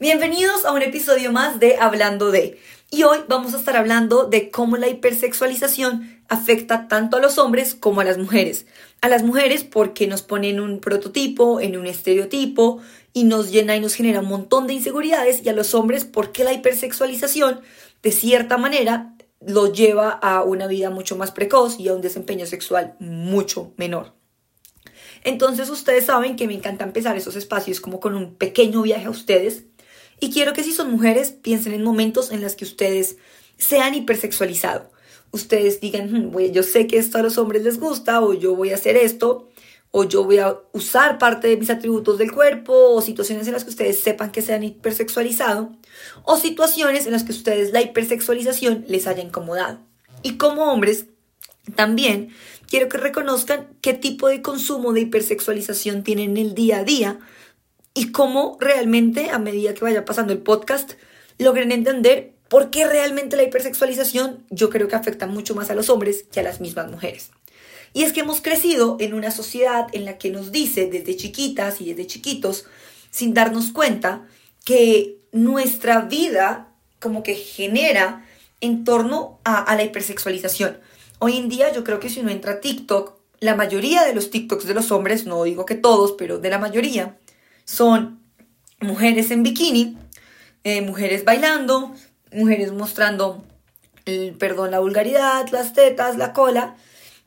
Bienvenidos a un episodio más de Hablando de. Y hoy vamos a estar hablando de cómo la hipersexualización afecta tanto a los hombres como a las mujeres. A las mujeres porque nos ponen un prototipo, en un estereotipo y nos llena y nos genera un montón de inseguridades. Y a los hombres porque la hipersexualización, de cierta manera, lo lleva a una vida mucho más precoz y a un desempeño sexual mucho menor. Entonces ustedes saben que me encanta empezar esos espacios como con un pequeño viaje a ustedes. Y quiero que si son mujeres piensen en momentos en los que ustedes sean hipersexualizados. Ustedes digan, hmm, yo sé que esto a los hombres les gusta o yo voy a hacer esto o yo voy a usar parte de mis atributos del cuerpo, o situaciones en las que ustedes sepan que se han hipersexualizado, o situaciones en las que ustedes la hipersexualización les haya incomodado. Y como hombres, también quiero que reconozcan qué tipo de consumo de hipersexualización tienen el día a día y cómo realmente, a medida que vaya pasando el podcast, logren entender por qué realmente la hipersexualización yo creo que afecta mucho más a los hombres que a las mismas mujeres. Y es que hemos crecido en una sociedad en la que nos dice desde chiquitas y desde chiquitos, sin darnos cuenta, que nuestra vida como que genera en torno a, la hipersexualización. Hoy en día yo creo que si uno entra a TikTok, la mayoría de los TikToks de los hombres, no digo que todos, pero de la mayoría, son mujeres en bikini, eh, mujeres bailando, mujeres mostrando, el, perdón, la vulgaridad, las tetas, la cola,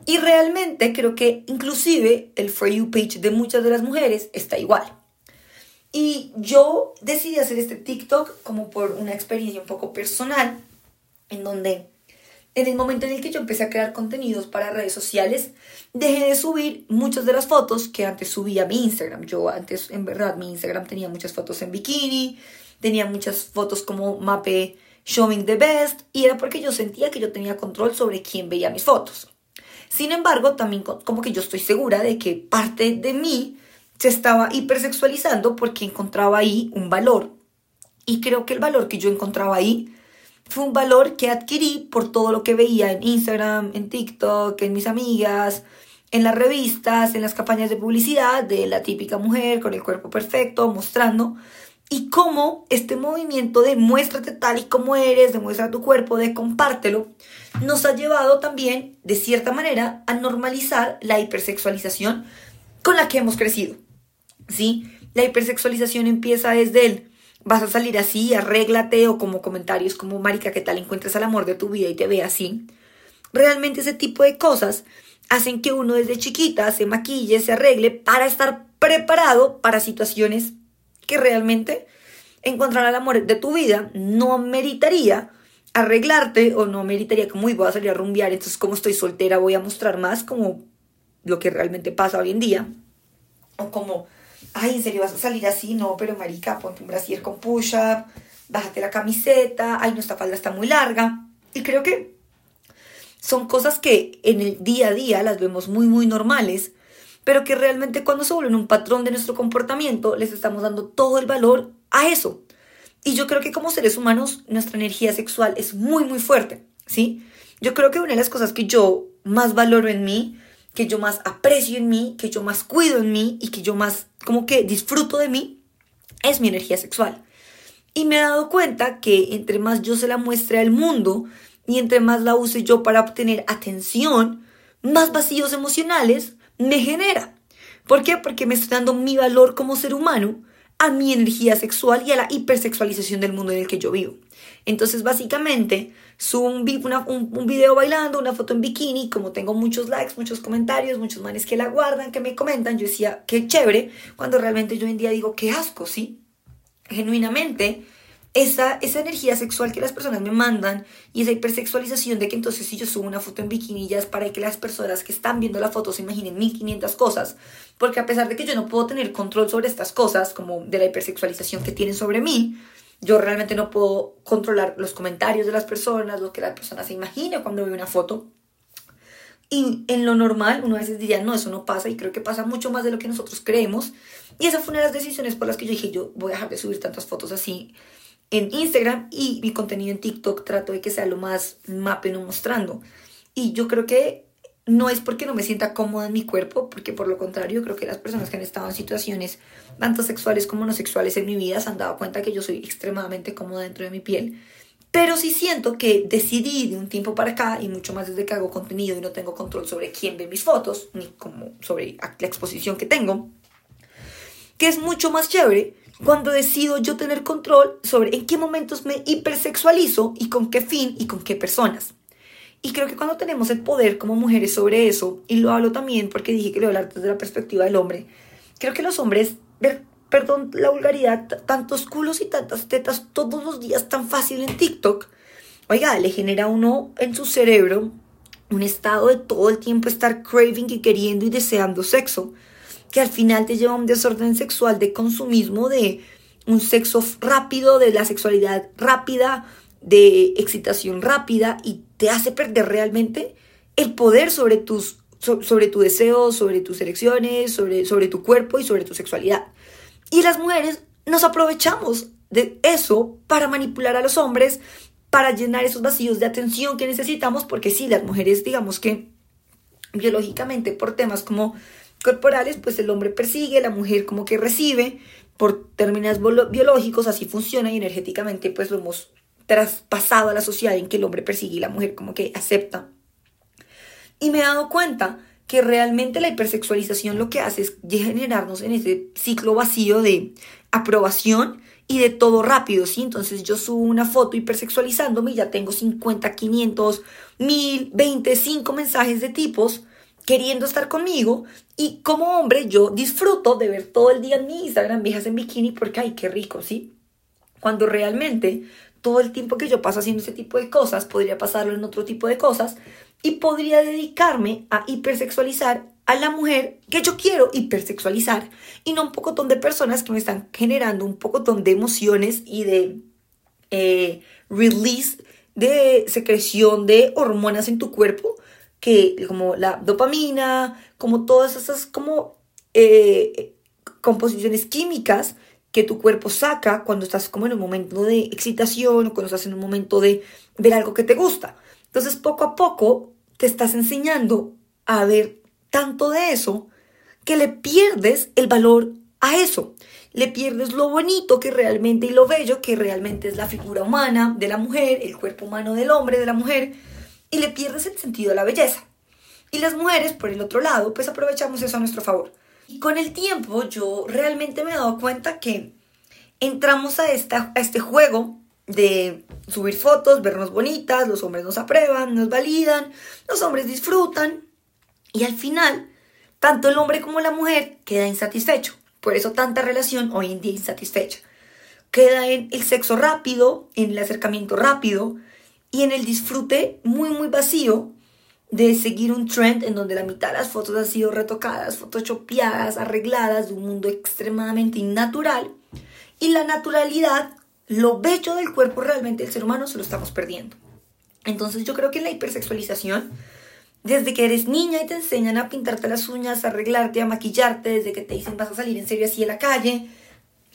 y realmente creo que inclusive el For You page de muchas de las mujeres está igual. Y yo decidí hacer este TikTok como por una experiencia un poco personal, en donde en el momento en el que yo empecé a crear contenidos para redes sociales, dejé de subir muchas de las fotos que antes subía a mi Instagram. Yo antes, en verdad, mi Instagram tenía muchas fotos en bikini, tenía muchas fotos como mape showing the best, y era porque yo sentía que yo tenía control sobre quién veía mis fotos. Sin embargo, también como que yo estoy segura de que parte de mí se estaba hipersexualizando porque encontraba ahí un valor. Y creo que el valor que yo encontraba ahí fue un valor que adquirí por todo lo que veía en Instagram, en TikTok, en mis amigas, en las revistas, en las campañas de publicidad de la típica mujer con el cuerpo perfecto, mostrando. Y cómo este movimiento de muéstrate tal y como eres, de muestra tu cuerpo, de compártelo, nos ha llevado también, de cierta manera, a normalizar la hipersexualización con la que hemos crecido. ¿Sí? La hipersexualización empieza desde el vas a salir así, arréglate o como comentarios como marica, ¿qué tal encuentres al amor de tu vida y te ve así? Realmente ese tipo de cosas hacen que uno desde chiquita se maquille, se arregle para estar preparado para situaciones que realmente encontrar al amor de tu vida no meritaría arreglarte o no meritaría como, voy a salir a rumbear, entonces como estoy soltera voy a mostrar más como lo que realmente pasa hoy en día. O como, ay, ¿en serio vas a salir así? No, pero marica, ponte un brasier con push-up, bájate la camiseta, ay, nuestra falda está muy larga. Y creo que son cosas que en el día a día las vemos muy, muy normales, pero que realmente cuando se vuelven un patrón de nuestro comportamiento, les estamos dando todo el valor a eso. Y yo creo que como seres humanos nuestra energía sexual es muy, muy fuerte, ¿sí? Yo creo que una de las cosas que yo más valoro en mí, que yo más aprecio en mí, que yo más cuido en mí y que yo más como que disfruto de mí, es mi energía sexual. Y me he dado cuenta que entre más yo se la muestre al mundo y entre más la use yo para obtener atención, más vacíos emocionales me genera. ¿Por qué? Porque me estoy dando mi valor como ser humano a mi energía sexual y a la hipersexualización del mundo en el que yo vivo. Entonces, básicamente, subo un, un, video bailando, una foto en bikini, como tengo muchos likes, muchos comentarios, muchos manes que la guardan, que me comentan, yo decía, qué chévere, cuando realmente yo hoy en día digo, qué asco, ¿sí? Genuinamente, esa, esa energía sexual que las personas me mandan y esa hipersexualización de que entonces si yo subo una foto en bikini ya es para que las personas que están viendo la foto se imaginen 1500 cosas, porque a pesar de que yo no puedo tener control sobre estas cosas, como de la hipersexualización que tienen sobre mí, yo realmente no puedo controlar los comentarios de las personas, lo que la persona se imagina cuando ve una foto. Y en lo normal, uno a veces diría, no, eso no pasa, y creo que pasa mucho más de lo que nosotros creemos. Y esa fue una de las decisiones por las que yo dije, yo voy a dejar de subir tantas fotos así en Instagram y mi contenido en TikTok trato de que sea lo más mape no mostrando. Y yo creo que no es porque no me sienta cómoda en mi cuerpo, porque por lo contrario creo que las personas que han estado en situaciones tanto sexuales como no sexuales en mi vida se han dado cuenta que yo soy extremadamente cómoda dentro de mi piel. Pero sí siento que decidí de un tiempo para acá, y mucho más desde que hago contenido y no tengo control sobre quién ve mis fotos, ni como sobre la exposición que tengo, que es mucho más chévere cuando decido yo tener control sobre en qué momentos me hipersexualizo y con qué fin y con qué personas. Y creo que cuando tenemos el poder como mujeres sobre eso, y lo hablo también porque dije que lo hablar desde la perspectiva del hombre, creo que los hombres, ver, perdón la vulgaridad, tantos culos y tantas tetas todos los días tan fácil en TikTok, oiga, le genera uno en su cerebro un estado de todo el tiempo estar craving y queriendo y deseando sexo, que al final te lleva a un desorden sexual de consumismo, de un sexo rápido, de la sexualidad rápida, de excitación rápida y te hace perder realmente el poder sobre tus sobre tu deseo, sobre tus elecciones, sobre, sobre tu cuerpo y sobre tu sexualidad. Y las mujeres nos aprovechamos de eso para manipular a los hombres, para llenar esos vacíos de atención que necesitamos, porque sí, las mujeres, digamos que biológicamente por temas como corporales, pues el hombre persigue, la mujer como que recibe, por términos biológicos, así funciona y energéticamente pues lo hemos traspasado a la sociedad en que el hombre persigue y la mujer como que acepta. Y me he dado cuenta que realmente la hipersexualización lo que hace es generarnos en ese ciclo vacío de aprobación y de todo rápido, ¿sí? Entonces yo subo una foto hipersexualizándome y ya tengo 50, 500, 1000, 25 mensajes de tipos queriendo estar conmigo y como hombre yo disfruto de ver todo el día en mi Instagram viejas en bikini porque ay, qué rico, ¿sí? Cuando realmente todo el tiempo que yo paso haciendo ese tipo de cosas, podría pasarlo en otro tipo de cosas y podría dedicarme a hipersexualizar a la mujer que yo quiero hipersexualizar y no un pocotón de personas que me están generando un pocotón de emociones y de eh, release de secreción de hormonas en tu cuerpo que como la dopamina, como todas esas como eh, composiciones químicas que tu cuerpo saca cuando estás como en un momento de excitación o cuando estás en un momento de ver algo que te gusta. Entonces, poco a poco te estás enseñando a ver tanto de eso que le pierdes el valor a eso. Le pierdes lo bonito que realmente y lo bello que realmente es la figura humana de la mujer, el cuerpo humano del hombre, de la mujer, y le pierdes el sentido de la belleza. Y las mujeres, por el otro lado, pues aprovechamos eso a nuestro favor. Y con el tiempo yo realmente me he dado cuenta que entramos a, esta, a este juego de subir fotos, vernos bonitas, los hombres nos aprueban, nos validan, los hombres disfrutan y al final tanto el hombre como la mujer queda insatisfecho. Por eso tanta relación hoy en día insatisfecha. Queda en el sexo rápido, en el acercamiento rápido y en el disfrute muy muy vacío de seguir un trend en donde la mitad de las fotos han sido retocadas, photoshopeadas, arregladas de un mundo extremadamente innatural. Y la naturalidad, lo bello del cuerpo realmente del ser humano se lo estamos perdiendo. Entonces yo creo que la hipersexualización, desde que eres niña y te enseñan a pintarte las uñas, a arreglarte, a maquillarte, desde que te dicen vas a salir en serio así a la calle,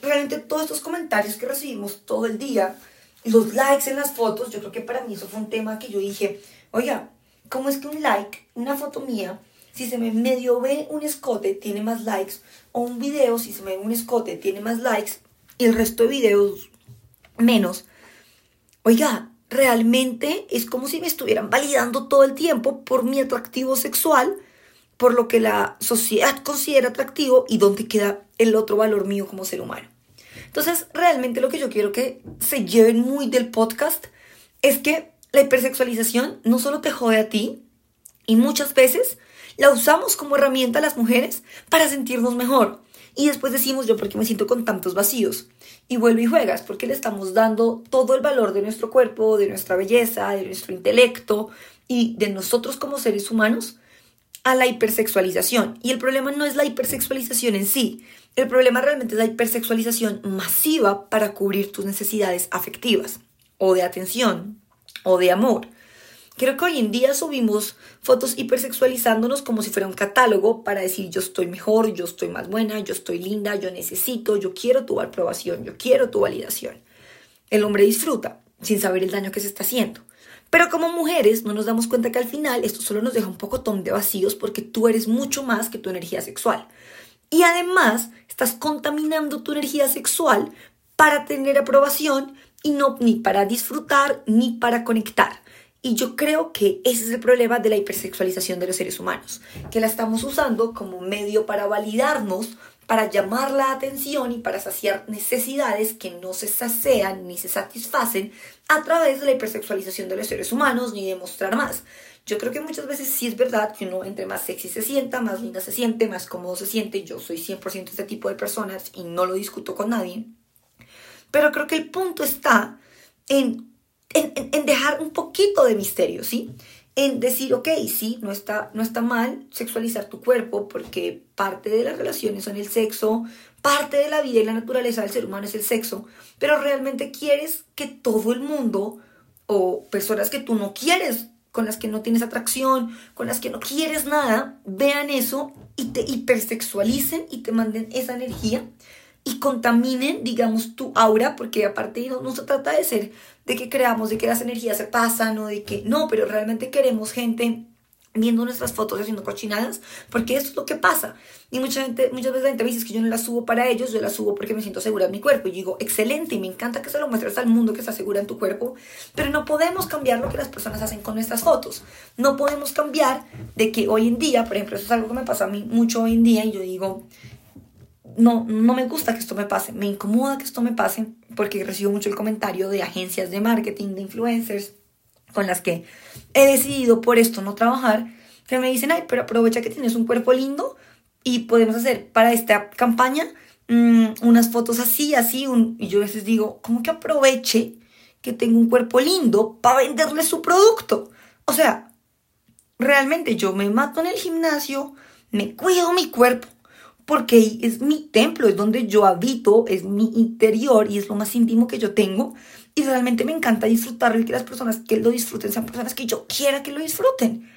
realmente todos estos comentarios que recibimos todo el día, los likes en las fotos, yo creo que para mí eso fue un tema que yo dije, oiga, ¿Cómo es que un like, una foto mía, si se me medio ve un escote, tiene más likes? O un video, si se me ve un escote, tiene más likes y el resto de videos menos. Oiga, realmente es como si me estuvieran validando todo el tiempo por mi atractivo sexual, por lo que la sociedad considera atractivo y dónde queda el otro valor mío como ser humano. Entonces, realmente lo que yo quiero que se lleven muy del podcast es que la hipersexualización no solo te jode a ti, y muchas veces la usamos como herramienta las mujeres para sentirnos mejor. Y después decimos yo porque me siento con tantos vacíos. Y vuelve y juegas porque le estamos dando todo el valor de nuestro cuerpo, de nuestra belleza, de nuestro intelecto y de nosotros como seres humanos a la hipersexualización. Y el problema no es la hipersexualización en sí. El problema realmente es la hipersexualización masiva para cubrir tus necesidades afectivas o de atención, o de amor. Creo que hoy en día subimos fotos hipersexualizándonos como si fuera un catálogo para decir yo estoy mejor, yo estoy más buena, yo estoy linda, yo necesito, yo quiero tu aprobación, yo quiero tu validación. El hombre disfruta sin saber el daño que se está haciendo. Pero como mujeres no nos damos cuenta que al final esto solo nos deja un poco de vacíos porque tú eres mucho más que tu energía sexual. Y además estás contaminando tu energía sexual para tener aprobación y no ni para disfrutar ni para conectar. Y yo creo que ese es el problema de la hipersexualización de los seres humanos, que la estamos usando como medio para validarnos, para llamar la atención y para saciar necesidades que no se sacian ni se satisfacen a través de la hipersexualización de los seres humanos ni demostrar más. Yo creo que muchas veces sí es verdad que uno entre más sexy se sienta, más linda se siente, más cómodo se siente. Yo soy 100% este tipo de personas y no lo discuto con nadie. Pero creo que el punto está en, en, dejar un poquito de misterio, ¿sí? En decir, ok, sí, no está, no está mal sexualizar tu cuerpo porque parte de las relaciones son el sexo, parte de la vida y la naturaleza del ser humano es el sexo, pero realmente quieres que todo el mundo o personas que tú no quieres, con las que no tienes atracción, con las que no quieres nada, vean eso y te hipersexualicen y te manden esa energía y contaminen, digamos, tu aura, porque aparte no, no se trata de ser, de que creamos, de que las energías se pasan o de que no, pero realmente queremos gente viendo nuestras fotos haciendo cochinadas, porque eso es lo que pasa. Y mucha gente, muchas veces la gente me dice que yo no las subo para ellos, yo las subo porque me siento segura en mi cuerpo. Y digo, excelente, y me encanta que se lo muestres al mundo que está segura en tu cuerpo, pero no podemos cambiar lo que las personas hacen con nuestras fotos. No podemos cambiar de que hoy en día, por ejemplo, eso es algo que me pasa a mí mucho hoy en día, y yo digo, no, no me gusta que esto me pase, me incomoda que esto me pase porque recibo mucho el comentario de agencias de marketing, de influencers, con las que he decidido por esto no trabajar, que me dicen, ay, pero aprovecha que tienes un cuerpo lindo y podemos hacer para esta campaña mm, unas fotos así, así, y yo a veces digo, ¿cómo que aproveche que tengo un cuerpo lindo para venderle su producto? O sea, realmente yo me mato en el gimnasio, me cuido mi cuerpo, porque es mi templo, es donde yo habito, es mi interior y es lo más íntimo que yo tengo. Y realmente me encanta disfrutarlo y que las personas que lo disfruten sean personas que yo quiera que lo disfruten.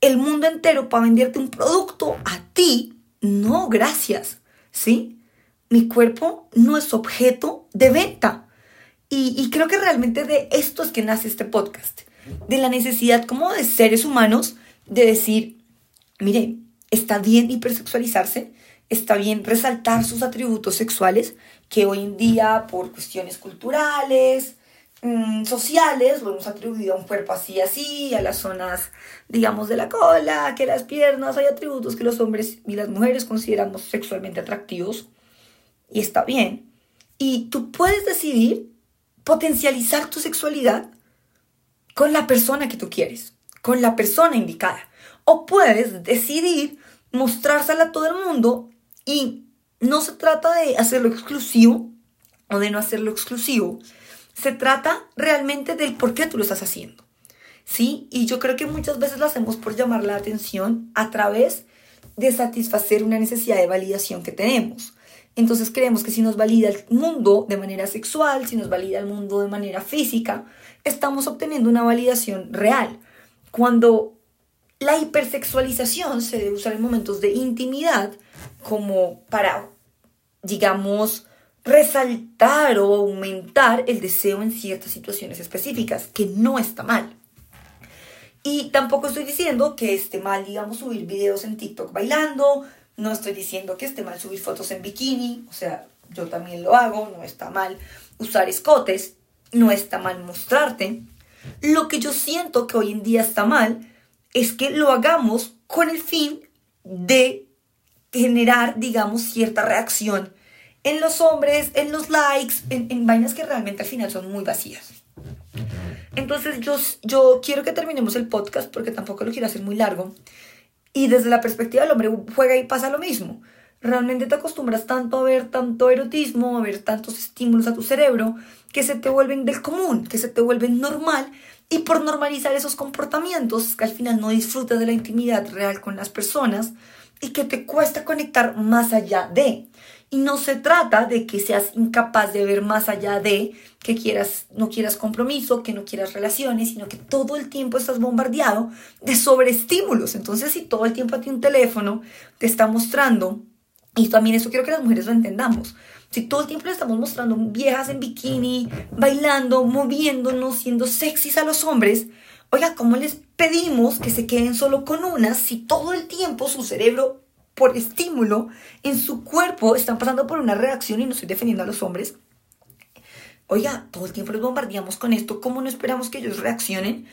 El mundo entero para venderte un producto a ti, no, gracias. ¿Sí? Mi cuerpo no es objeto de venta. Y, y creo que realmente de esto es que nace este podcast. De la necesidad como de seres humanos de decir, mire, está bien hipersexualizarse, está bien resaltar sus atributos sexuales, que hoy en día por cuestiones culturales, mm, sociales, lo hemos atribuido a un cuerpo así, así, a las zonas, digamos, de la cola, que las piernas, hay atributos que los hombres y las mujeres consideramos sexualmente atractivos, y está bien. Y tú puedes decidir potencializar tu sexualidad con la persona que tú quieres, con la persona indicada. O puedes decidir mostrársela a todo el mundo y no se trata de hacerlo exclusivo o de no hacerlo exclusivo. Se trata realmente del por qué tú lo estás haciendo. ¿Sí? Y yo creo que muchas veces lo hacemos por llamar la atención a través de satisfacer una necesidad de validación que tenemos. Entonces creemos que si nos valida el mundo de manera sexual, si nos valida el mundo de manera física, estamos obteniendo una validación real. Cuando la hipersexualización se debe usar en momentos de intimidad como para, digamos, resaltar o aumentar el deseo en ciertas situaciones específicas, que no está mal. Y tampoco estoy diciendo que esté mal, digamos, subir videos en TikTok bailando, no estoy diciendo que esté mal subir fotos en bikini, o sea, yo también lo hago, no está mal usar escotes, no está mal mostrarte. Lo que yo siento que hoy en día está mal es que lo hagamos con el fin de generar, digamos, cierta reacción en los hombres, en los likes, en, vainas que realmente al final son muy vacías. Entonces yo, yo quiero que terminemos el podcast porque tampoco lo quiero hacer muy largo. Y desde la perspectiva del hombre juega y pasa lo mismo. Realmente te acostumbras tanto a ver tanto erotismo, a ver tantos estímulos a tu cerebro, que se te vuelven del común, que se te vuelven normal y por normalizar esos comportamientos, que al final no disfrutas de la intimidad real con las personas y que te cuesta conectar más allá de. Y no se trata de que seas incapaz de ver más allá de, que quieras, no quieras compromiso, que no quieras relaciones, sino que todo el tiempo estás bombardeado de sobreestímulos. Entonces, si todo el tiempo a ti un teléfono te está mostrando, y también eso quiero que las mujeres lo entendamos, Si todo el tiempo le estamos mostrando viejas en bikini, bailando, moviéndonos, siendo sexys a los hombres, oiga, ¿cómo les pedimos que se queden solo con unas si todo el tiempo su cerebro, por estímulo, en su cuerpo están pasando por una reacción y no estoy defendiendo a los hombres? Oiga, todo el tiempo los bombardeamos con esto, ¿cómo no esperamos que ellos reaccionen?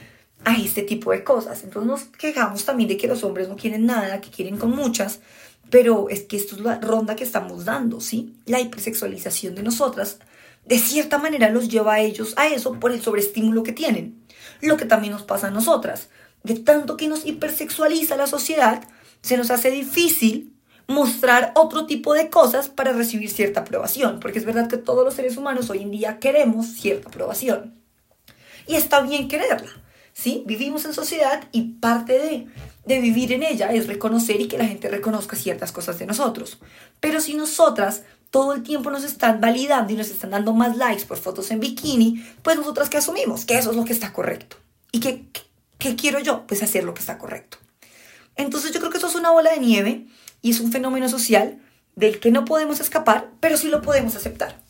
a este tipo de cosas. Entonces nos quejamos también de que los hombres no quieren nada, que quieren con muchas, pero es que esto es la ronda que estamos dando, ¿sí? La hipersexualización de nosotras, de cierta manera, los lleva a ellos a eso por el sobreestímulo que tienen. Lo que también nos pasa a nosotras. De tanto que nos hipersexualiza la sociedad, se nos hace difícil mostrar otro tipo de cosas para recibir cierta aprobación, porque es verdad que todos los seres humanos hoy en día queremos cierta aprobación. Y está bien quererla, ¿sí? Vivimos en sociedad y parte de, de vivir en ella es reconocer y que la gente reconozca ciertas cosas de nosotros. Pero si nosotras todo el tiempo nos están validando y nos están dando más likes por fotos en bikini, pues nosotras que asumimos que eso es lo que está correcto. ¿Y qué, qué, quiero yo? Pues hacer lo que está correcto. Entonces yo creo que eso es una bola de nieve y es un fenómeno social del que no podemos escapar, pero sí lo podemos aceptar.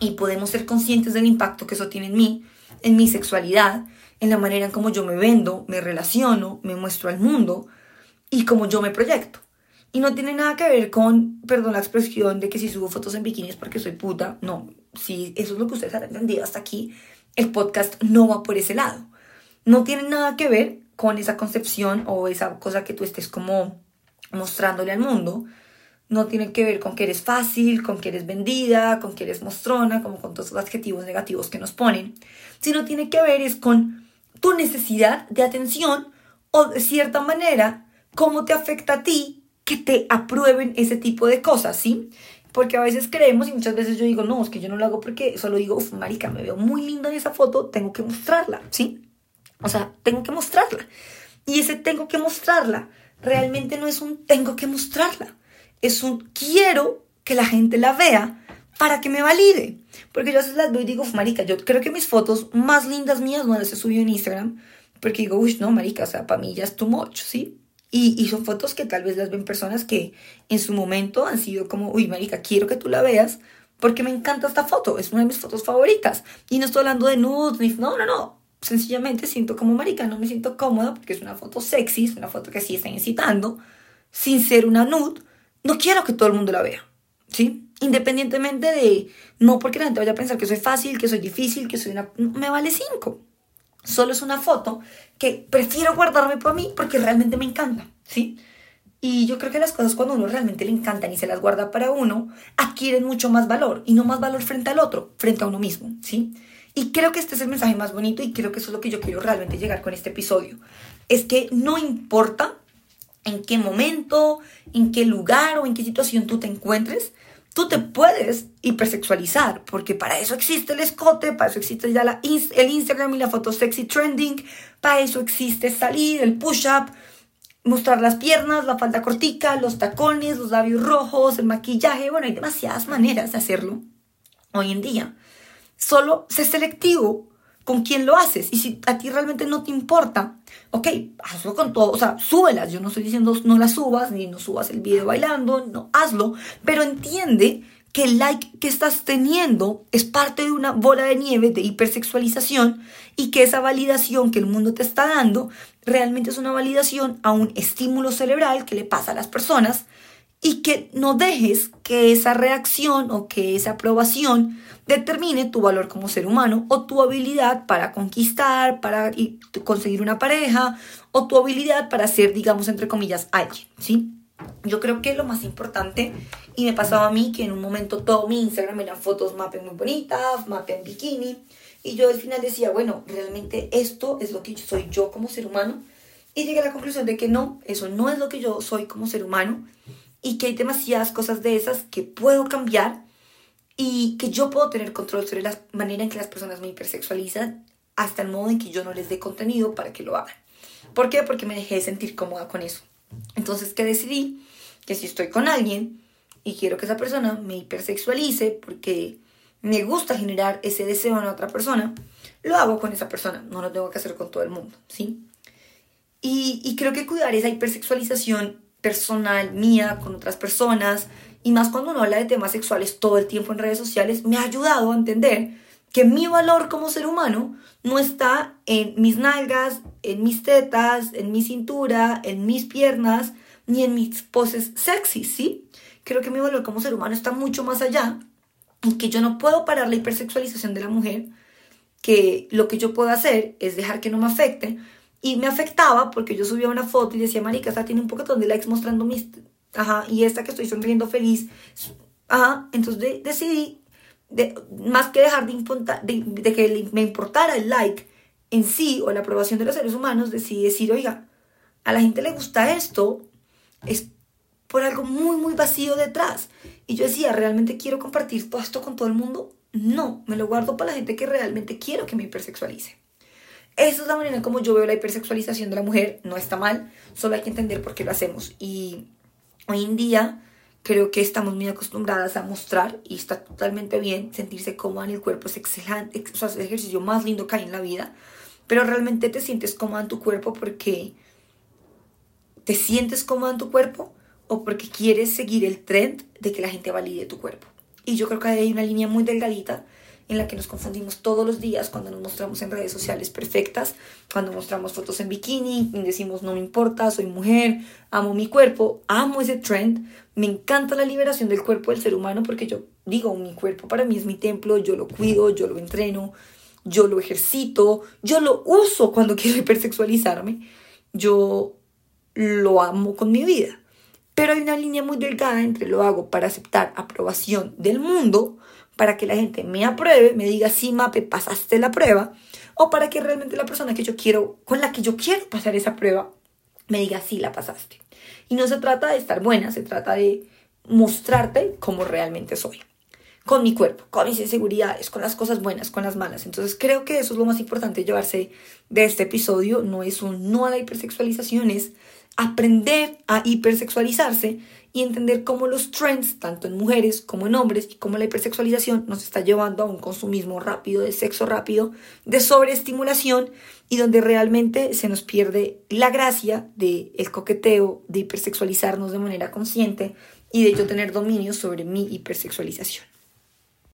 Y podemos ser conscientes del impacto que eso tiene en mí, en mi sexualidad, en la manera en cómo yo me vendo, me relaciono, me muestro al mundo y cómo yo me proyecto. Y no tiene nada que ver con, perdón la expresión de que si subo fotos en bikini es porque soy puta. No, si eso es lo que ustedes han entendido hasta aquí, el podcast no va por ese lado. No tiene nada que ver con esa concepción o esa cosa que tú estés como mostrándole al mundo. No tiene que ver con que eres fácil, con que eres vendida, con que eres mostrona, como con todos los adjetivos negativos que nos ponen. Sino tiene que ver es con tu necesidad de atención o de cierta manera cómo te afecta a ti que te aprueben ese tipo de cosas, ¿sí? Porque a veces creemos y muchas veces yo digo, no, es que yo no lo hago porque solo digo, uff, marica, me veo muy linda en esa foto, tengo que mostrarla, ¿sí? O sea, tengo que mostrarla. Y ese tengo que mostrarla realmente no es un tengo que mostrarla, es un quiero que la gente la vea para que me valide. Porque yo a veces las veo y digo, marica, yo creo que mis fotos más lindas mías no las he subido en Instagram. Porque digo, uy, no, marica, o sea, para mí ya es too much, ¿sí? Y, y son fotos que tal vez las ven personas que en su momento han sido como, uy, marica, quiero que tú la veas porque me encanta esta foto, es una de mis fotos favoritas. Y no estoy hablando de nudes, ni, no, no, no. Sencillamente siento como marica, no me siento cómoda porque es una foto sexy, es una foto que sí está incitando, sin ser una nude. No quiero que todo el mundo la vea, ¿sí? Independientemente de, no porque la gente vaya a pensar que soy fácil, que soy difícil, que soy una... Me vale cinco. Solo es una foto que prefiero guardarme para mí porque realmente me encanta, ¿sí? Y yo creo que las cosas cuando uno realmente le encantan y se las guarda para uno, adquieren mucho más valor y no más valor frente al otro, frente a uno mismo, ¿sí? Y creo que este es el mensaje más bonito y creo que eso es lo que yo quiero realmente llegar con este episodio. Es que no importa en qué momento, en qué lugar o en qué situación tú te encuentres, tú te puedes hipersexualizar, porque para eso existe el escote, para eso existe ya la, el Instagram y la foto sexy trending, para eso existe salir, el push-up, mostrar las piernas, la falda cortica, los tacones, los labios rojos, el maquillaje, bueno, hay demasiadas maneras de hacerlo hoy en día. Solo sé selectivo con quién lo haces. Y si a ti realmente no te importa, ok, hazlo con todo, o sea, súbelas. Yo no estoy diciendo no las subas, ni no subas el video bailando, no, hazlo, pero entiende que el like que estás teniendo es parte de una bola de nieve de hipersexualización y que esa validación que el mundo te está dando realmente es una validación a un estímulo cerebral que le pasa a las personas y que no dejes que esa reacción o que esa aprobación determine tu valor como ser humano o tu habilidad para conquistar, para conseguir una pareja o tu habilidad para ser, digamos, entre comillas, alguien, ¿sí? Yo creo que lo más importante, y me pasaba a mí que en un momento todo mi Instagram eran fotos mapen muy bonitas, mapen bikini, y yo al final decía, bueno, realmente esto es lo que soy yo como ser humano, y llegué a la conclusión de que no, eso no es lo que yo soy como ser humano, y que hay demasiadas cosas de esas que puedo cambiar y que yo puedo tener control sobre la manera en que las personas me hipersexualizan hasta el modo en que yo no les dé contenido para que lo hagan. ¿Por qué? Porque me dejé sentir cómoda con eso. Entonces, que decidí que si estoy con alguien y quiero que esa persona me hipersexualice porque me gusta generar ese deseo en otra persona, lo hago con esa persona, no lo tengo que hacer con todo el mundo, ¿sí? Y, y creo que cuidar esa hipersexualización personal mía con otras personas y más cuando uno habla de temas sexuales todo el tiempo en redes sociales, me ha ayudado a entender que mi valor como ser humano no está en mis nalgas, en mis tetas, en mi cintura, en mis piernas, ni en mis poses sexy, ¿sí? Creo que mi valor como ser humano está mucho más allá y que yo no puedo parar la hipersexualización de la mujer, que lo que yo puedo hacer es dejar que no me afecte. Y me afectaba porque yo subía una foto y decía, marica, esta tiene un poco de likes mostrando mis... Ajá, y esta que estoy sonriendo feliz. Ajá, entonces decidí de, más que dejar de, de, que me importara el like en sí o la aprobación de los seres humanos, decidí decir, oiga, a la gente le gusta esto, es por algo muy, muy vacío detrás. Y yo decía, ¿realmente quiero compartir todo esto con todo el mundo? No, me lo guardo para la gente que realmente quiero que me hipersexualice. Esa es la manera como yo veo la hipersexualización de la mujer. No está mal, solo hay que entender por qué lo hacemos. Y hoy en día creo que estamos muy acostumbradas a mostrar y está totalmente bien sentirse cómoda en el cuerpo, es excelente, o sea, es el ejercicio más lindo que hay en la vida, pero realmente te sientes cómoda en tu cuerpo porque te sientes cómoda en tu cuerpo o porque quieres seguir el trend de que la gente valide tu cuerpo. Y yo creo que hay una línea muy delgadita en la que nos confundimos todos los días cuando nos mostramos en redes sociales perfectas, cuando mostramos fotos en bikini y decimos no me importa, soy mujer, amo mi cuerpo, amo ese trend, me encanta la liberación del cuerpo del ser humano porque yo digo, mi cuerpo para mí es mi templo, yo lo cuido, yo lo entreno, yo lo ejercito, yo lo uso cuando quiero hipersexualizarme, yo lo amo con mi vida. Pero hay una línea muy delgada entre lo hago para aceptar aprobación del mundo para que la gente me apruebe, me diga, sí, Mape, pasaste la prueba, o para que realmente la persona que yo quiero, con la que yo quiero pasar esa prueba, me diga, sí, la pasaste. Y no se trata de estar buena, se trata de mostrarte como realmente soy. Con mi cuerpo, con mis inseguridades, con las cosas buenas, con las malas. Entonces creo que eso es lo más importante llevarse de este episodio. No es un no a la hipersexualización, es aprender a hipersexualizarse y entender cómo los trends, tanto en mujeres como en hombres, y cómo la hipersexualización nos está llevando a un consumismo rápido, de sexo rápido, de sobreestimulación, y donde realmente se nos pierde la gracia del el coqueteo, de hipersexualizarnos de manera consciente y de yo tener dominio sobre mi hipersexualización.